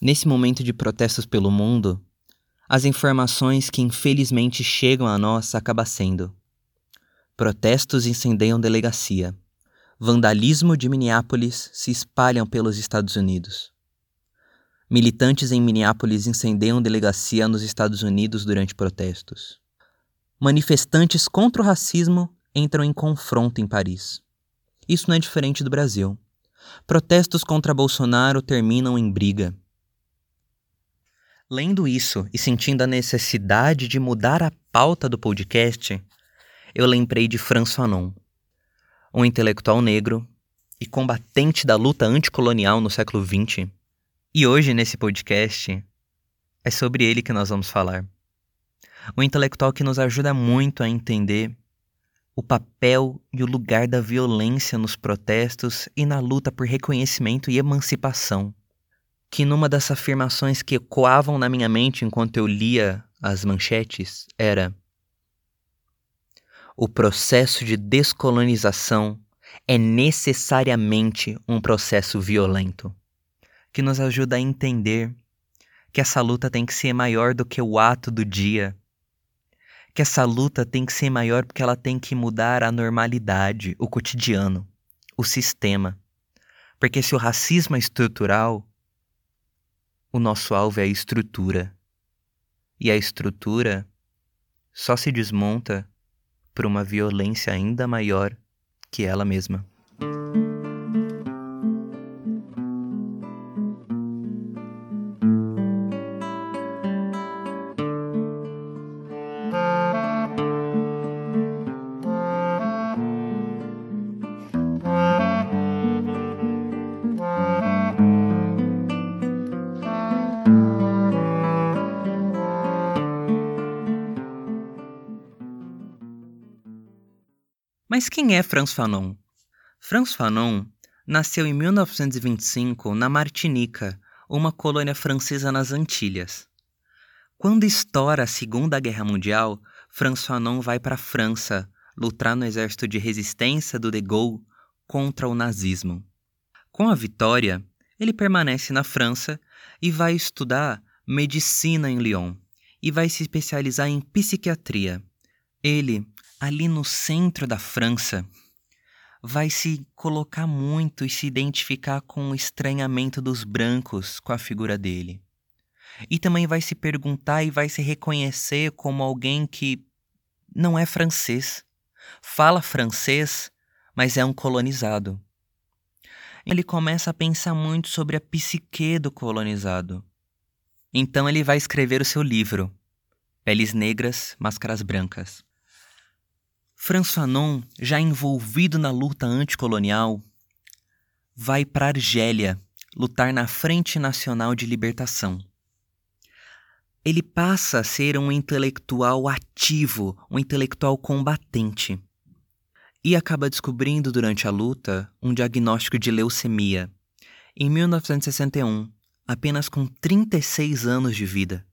Nesse momento de protestos pelo mundo, as informações que infelizmente chegam a nós acabam sendo: protestos incendeiam delegacia, vandalismo de Minneapolis se espalham pelos Estados Unidos. Militantes em Minneapolis incendeiam delegacia nos Estados Unidos durante protestos. Manifestantes contra o racismo entram em confronto em Paris. Isso não é diferente do Brasil. Protestos contra Bolsonaro terminam em briga. Lendo isso e sentindo a necessidade de mudar a pauta do podcast, eu lembrei de François Fanon, um intelectual negro e combatente da luta anticolonial no século XX e hoje, nesse podcast, é sobre ele que nós vamos falar. Um intelectual que nos ajuda muito a entender o papel e o lugar da violência nos protestos e na luta por reconhecimento e emancipação. Que numa das afirmações que ecoavam na minha mente enquanto eu lia as manchetes era: O processo de descolonização é necessariamente um processo violento que nos ajuda a entender que essa luta tem que ser maior do que o ato do dia. Que essa luta tem que ser maior porque ela tem que mudar a normalidade, o cotidiano, o sistema. Porque se o racismo é estrutural, o nosso alvo é a estrutura. E a estrutura só se desmonta por uma violência ainda maior que ela mesma. Mas quem é Franz Fanon? Franz Fanon nasceu em 1925 na Martinica, uma colônia francesa nas Antilhas. Quando estoura a Segunda Guerra Mundial, Franz Fanon vai para a França lutar no exército de resistência do De Gaulle contra o nazismo. Com a vitória, ele permanece na França e vai estudar medicina em Lyon e vai se especializar em psiquiatria. Ele ali no centro da França, vai se colocar muito e se identificar com o estranhamento dos brancos com a figura dele. E também vai se perguntar e vai se reconhecer como alguém que não é francês, fala francês, mas é um colonizado. Ele começa a pensar muito sobre a psique do colonizado. Então ele vai escrever o seu livro, Peles Negras, Máscaras Brancas. François Fanon, já envolvido na luta anticolonial, vai para Argélia lutar na Frente Nacional de Libertação. Ele passa a ser um intelectual ativo, um intelectual combatente. E acaba descobrindo durante a luta um diagnóstico de leucemia. Em 1961, apenas com 36 anos de vida.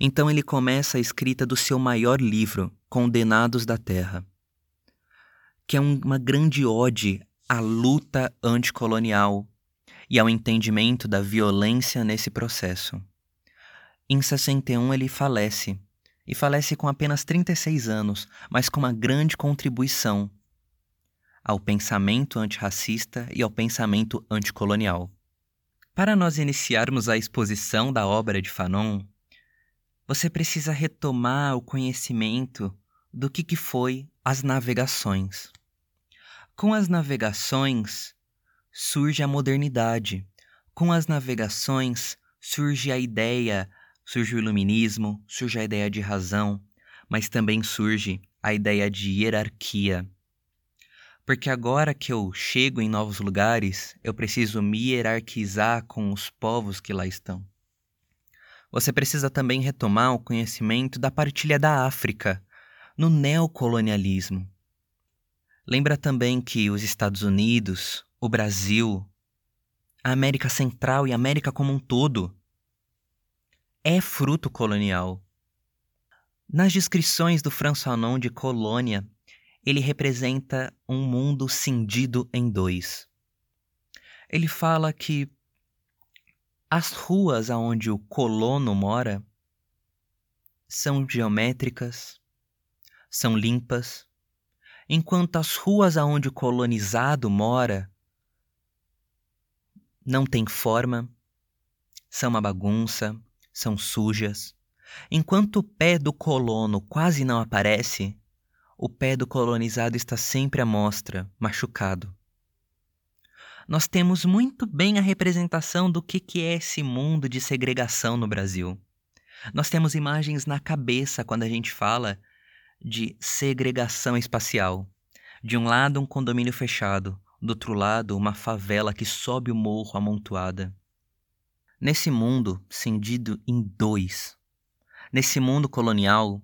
Então ele começa a escrita do seu maior livro, Condenados da Terra, que é uma grande ode à luta anticolonial e ao entendimento da violência nesse processo. Em 61 ele falece, e falece com apenas 36 anos, mas com uma grande contribuição ao pensamento antirracista e ao pensamento anticolonial. Para nós iniciarmos a exposição da obra de Fanon, você precisa retomar o conhecimento do que, que foi as navegações. Com as navegações surge a modernidade. Com as navegações surge a ideia, surge o iluminismo, surge a ideia de razão, mas também surge a ideia de hierarquia. Porque agora que eu chego em novos lugares, eu preciso me hierarquizar com os povos que lá estão. Você precisa também retomar o conhecimento da partilha da África no neocolonialismo. Lembra também que os Estados Unidos, o Brasil, a América Central e a América como um todo é fruto colonial. Nas descrições do François Fanon de colônia, ele representa um mundo cindido em dois. Ele fala que As ruas aonde o colono mora são geométricas, são limpas, enquanto as ruas aonde o colonizado mora não têm forma, são uma bagunça, são sujas. Enquanto o pé do colono quase não aparece, o pé do colonizado está sempre à mostra, machucado. Nós temos muito bem a representação do que, que é esse mundo de segregação no Brasil. Nós temos imagens na cabeça quando a gente fala de segregação espacial. De um lado, um condomínio fechado, do outro lado, uma favela que sobe o morro amontoada. Nesse mundo cindido em dois, nesse mundo colonial,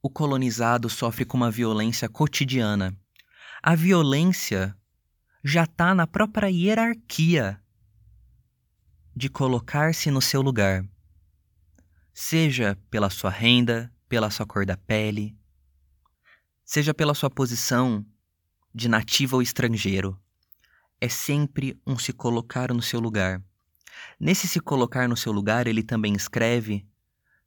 o colonizado sofre com uma violência cotidiana. A violência já está na própria hierarquia de colocar-se no seu lugar, seja pela sua renda, pela sua cor da pele, seja pela sua posição de nativo ou estrangeiro. É sempre um se colocar no seu lugar. Nesse se colocar no seu lugar, ele também escreve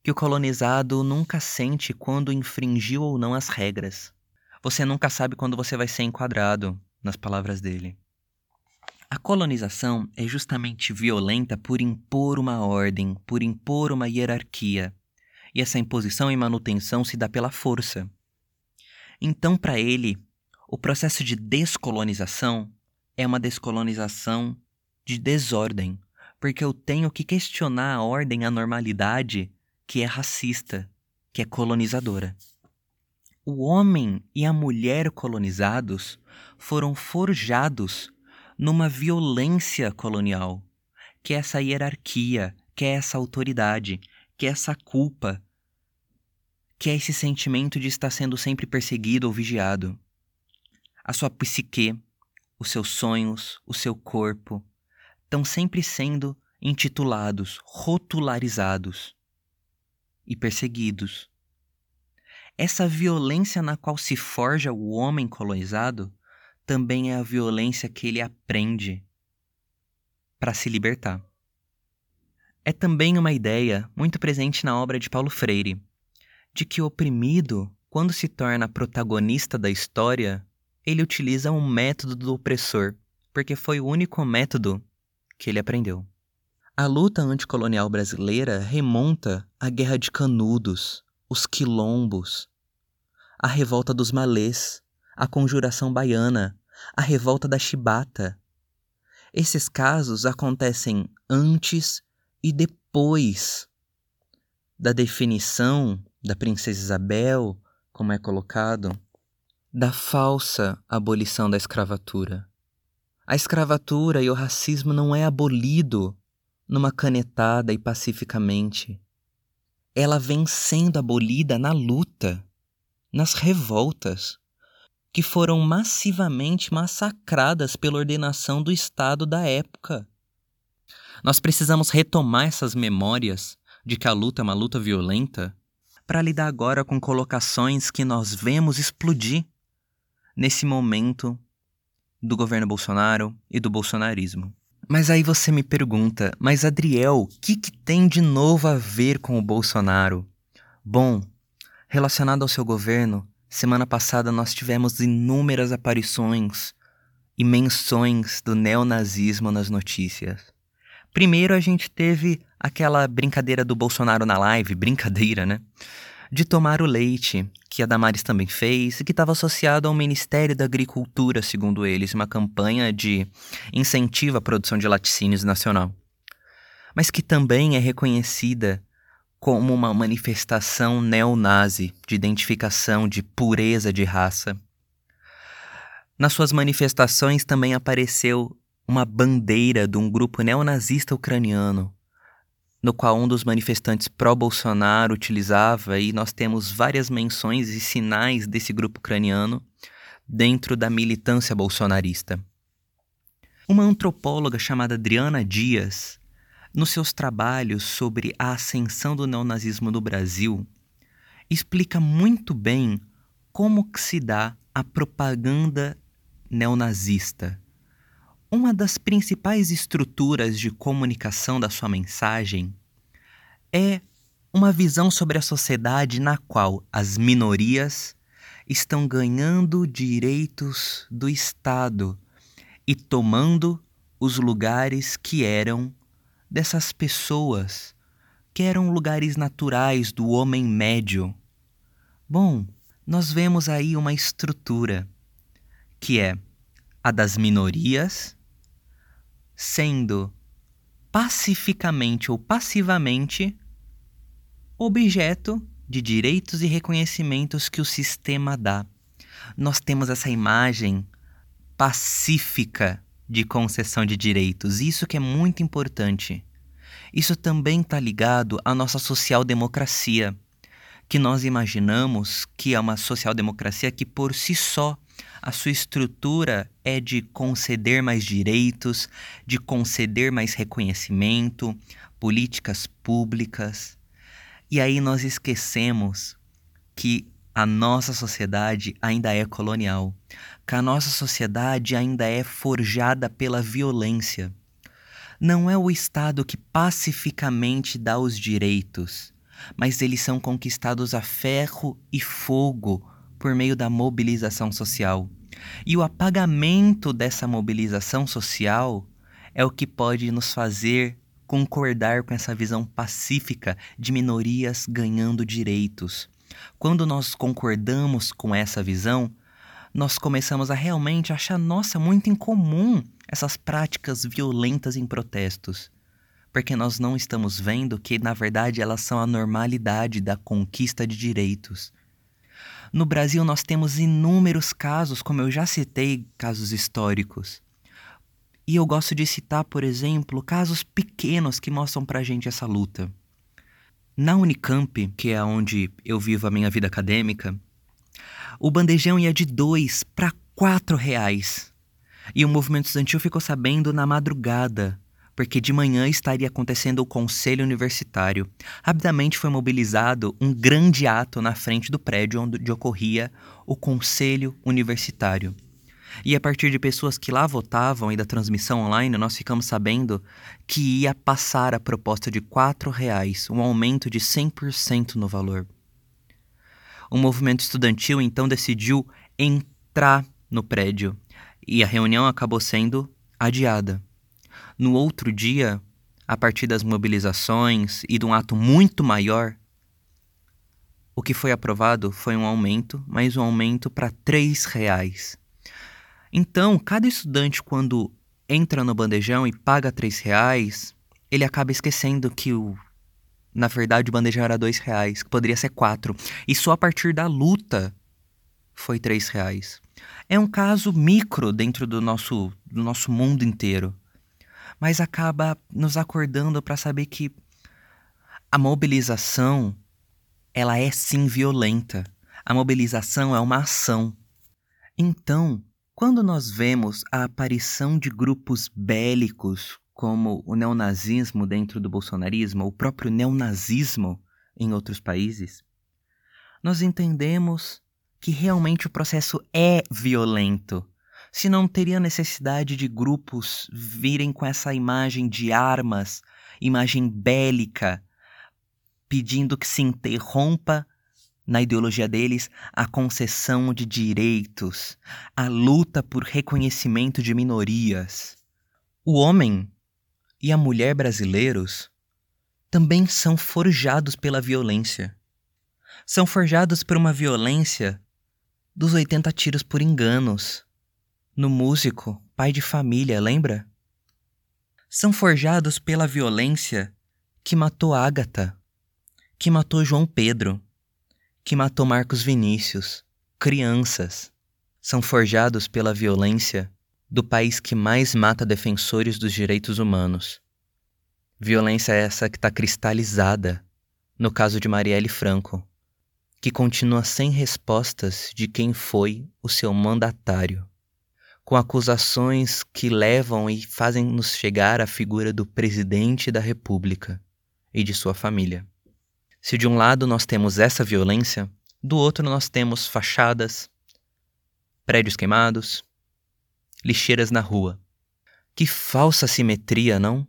que o colonizado nunca sente quando infringiu ou não as regras. Você nunca sabe quando você vai ser enquadrado, nas palavras dele. A colonização é justamente violenta por impor uma ordem, por impor uma hierarquia. E essa imposição e manutenção se dá pela força. Então, para ele, o processo de descolonização é uma descolonização de desordem, porque eu tenho que questionar a ordem, a normalidade que é racista, que é colonizadora. O homem e a mulher colonizados foram forjados numa violência colonial, que é essa hierarquia, que é essa autoridade, que é essa culpa, que é esse sentimento de estar sendo sempre perseguido ou vigiado. A sua psique, os seus sonhos, o seu corpo, estão sempre sendo intitulados, rotularizados e perseguidos. Essa violência na qual se forja o homem colonizado também é a violência que ele aprende para se libertar. É também uma ideia muito presente na obra de Paulo Freire, de que o oprimido, quando se torna protagonista da história, ele utiliza um método do opressor, porque foi o único método que ele aprendeu. A luta anticolonial brasileira remonta à Guerra de Canudos, os quilombos, a revolta dos malês, a conjuração baiana, a revolta da chibata. Esses casos acontecem antes e depois da definição da princesa Isabel, como é colocado, da falsa abolição da escravatura. A escravatura e o racismo não é abolido numa canetada e pacificamente. Ela vem sendo abolida na luta, nas revoltas, que foram massivamente massacradas pela ordenação do Estado da época. Nós precisamos retomar essas memórias de que a luta é uma luta violenta para lidar agora com colocações que nós vemos explodir nesse momento do governo Bolsonaro e do bolsonarismo. Mas aí você me pergunta, mas Adriel, o que, que tem de novo a ver com o Bolsonaro? Bom, relacionado ao seu governo, Semana passada nós tivemos inúmeras aparições e menções do neonazismo nas notícias. Primeiro a gente teve aquela brincadeira do Bolsonaro na live, brincadeira, né? De tomar o leite, que a Damares também fez, e que estava associado ao Ministério da Agricultura, segundo eles, uma campanha de incentivo à produção de laticínios nacional. Mas que também é reconhecida como uma manifestação neonazi de identificação de pureza de raça. Nas suas manifestações também apareceu uma bandeira de um grupo neonazista ucraniano, no qual um dos manifestantes pró-Bolsonaro utilizava, e nós temos várias menções e sinais desse grupo ucraniano dentro da militância bolsonarista. Uma antropóloga chamada Adriana Dias nos seus trabalhos sobre a ascensão do neonazismo no Brasil, explica muito bem como se dá a propaganda neonazista. Uma das principais estruturas de comunicação da sua mensagem é uma visão sobre a sociedade na qual as minorias estão ganhando direitos do Estado e tomando os lugares que eram dessas pessoas, que eram lugares naturais do homem médio. Bom, nós vemos aí uma estrutura que é a das minorias sendo pacificamente ou passivamente objeto de direitos e reconhecimentos que o sistema dá. Nós temos essa imagem pacífica de concessão de direitos, isso que é muito importante. Isso também está ligado à nossa social-democracia, que nós imaginamos que é uma social-democracia que por si só a sua estrutura é de conceder mais direitos, de conceder mais reconhecimento, políticas públicas. E aí nós esquecemos que a nossa sociedade ainda é colonial, que a nossa sociedade ainda é forjada pela violência. Não é o Estado que pacificamente dá os direitos, mas eles são conquistados a ferro e fogo por meio da mobilização social. E o apagamento dessa mobilização social é o que pode nos fazer concordar com essa visão pacífica de minorias ganhando direitos. Quando nós concordamos com essa visão, nós começamos a realmente achar, nossa, muito incomum essas práticas violentas em protestos. Porque nós não estamos vendo que, na verdade, elas são a normalidade da conquista de direitos. No Brasil, nós temos inúmeros casos, como eu já citei, casos históricos. E eu gosto de citar, por exemplo, casos pequenos que mostram pra gente essa luta. Na Unicamp, que é onde eu vivo a minha vida acadêmica, o bandejão ia de dois para quatro reais. E o movimento estudantil ficou sabendo na madrugada, porque de manhã estaria acontecendo o conselho universitário. Rapidamente foi mobilizado um grande ato na frente do prédio onde ocorria o conselho universitário. E a partir de pessoas que lá votavam e da transmissão online, nós ficamos sabendo que ia passar a proposta de R$ reais, um aumento de 100% no valor. O movimento estudantil então decidiu entrar no prédio e a reunião acabou sendo adiada. No outro dia, a partir das mobilizações e de um ato muito maior, o que foi aprovado foi um aumento, mas um aumento para R$ reais. Então, cada estudante, quando entra no bandejão e paga três reais, ele acaba esquecendo que o na verdade o bandejão era dois reais, que poderia ser quatro. E só a partir da luta foi três reais. É um caso micro dentro do nosso, do nosso mundo inteiro. Mas acaba nos acordando para saber que a mobilização ela é sim violenta. A mobilização é uma ação. Então, quando nós vemos a aparição de grupos bélicos como o neonazismo dentro do bolsonarismo, o próprio neonazismo em outros países, nós entendemos que realmente o processo é violento. Se não teria necessidade de grupos virem com essa imagem de armas, imagem bélica, pedindo que se interrompa na ideologia deles, a concessão de direitos, a luta por reconhecimento de minorias. O homem e a mulher brasileiros também são forjados pela violência. São forjados por uma violência dos 80 tiros por enganos. No músico, pai de família, lembra? São forjados pela violência que matou Ágata, que matou João Pedro, que matou Marcos Vinícius, crianças, são forjados pela violência do país que mais mata defensores dos direitos humanos. Violência essa que está cristalizada no caso de Marielle Franco, que continua sem respostas de quem foi o seu mandatário, com acusações que levam e fazem nos chegar à figura do presidente da República e de sua família. Se de um lado nós temos essa violência, do outro nós temos fachadas, prédios queimados, lixeiras na rua. Que falsa simetria, não?